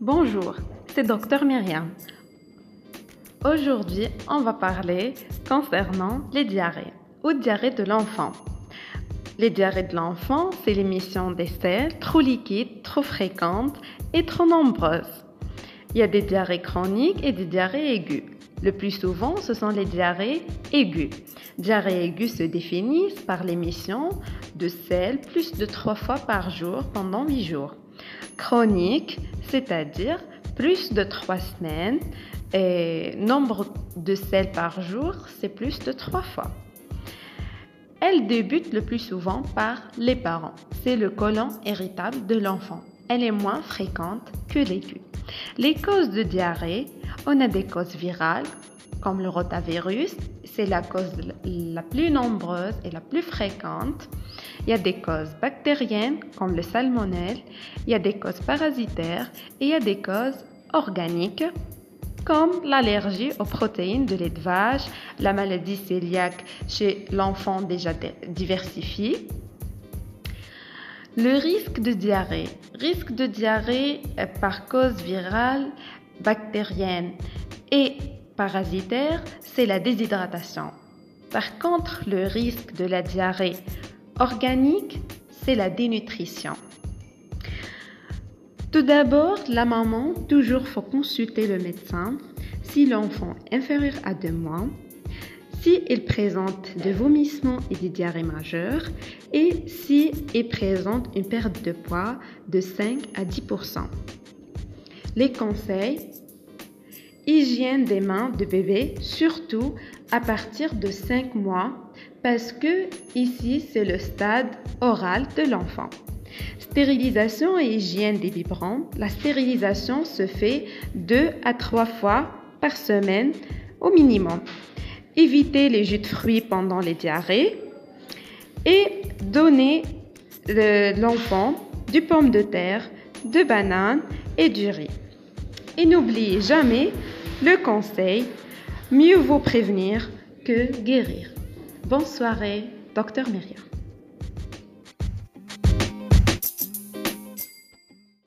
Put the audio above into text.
Bonjour, c'est Dr Myriam. Aujourd'hui, on va parler concernant les diarrhées ou diarrhées de l'enfant. Les diarrhées de l'enfant, c'est l'émission des selles trop liquides, trop fréquentes et trop nombreuses. Il y a des diarrhées chroniques et des diarrhées aiguës. Le plus souvent, ce sont les diarrhées aiguës. Diarrhées aiguës se définissent par l'émission de sel plus de trois fois par jour pendant 8 jours. Chronique, c'est-à-dire plus de 3 semaines et nombre de sel par jour, c'est plus de 3 fois. Elle débute le plus souvent par les parents. C'est le côlon irritable de l'enfant. Elle est moins fréquente que l'aiguë. Les causes de diarrhée, on a des causes virales comme le rotavirus, c'est la cause la plus nombreuse et la plus fréquente. Il y a des causes bactériennes comme le salmonelle, il y a des causes parasitaires et il y a des causes organiques comme l'allergie aux protéines de lait de vache, la maladie cœliaque chez l'enfant déjà diversifié. Le risque de diarrhée. Risque de diarrhée euh, par cause virale, bactérienne et parasitaire, c'est la déshydratation. Par contre, le risque de la diarrhée organique, c'est la dénutrition. Tout d'abord, la maman, toujours faut consulter le médecin si l'enfant inférieur à 2 mois, si il présente des vomissements et des diarrhées majeures et si il présente une perte de poids de 5 à 10% Les conseils hygiène des mains de bébé, surtout à partir de 5 mois, parce que ici c'est le stade oral de l'enfant. Stérilisation et hygiène des biberons. La stérilisation se fait 2 à 3 fois par semaine au minimum. Éviter les jus de fruits pendant les diarrhées et donner l'enfant du pomme de terre, de banane et du riz. Et n'oubliez jamais le conseil, mieux vaut prévenir que guérir. Bonne soirée, docteur Myriam.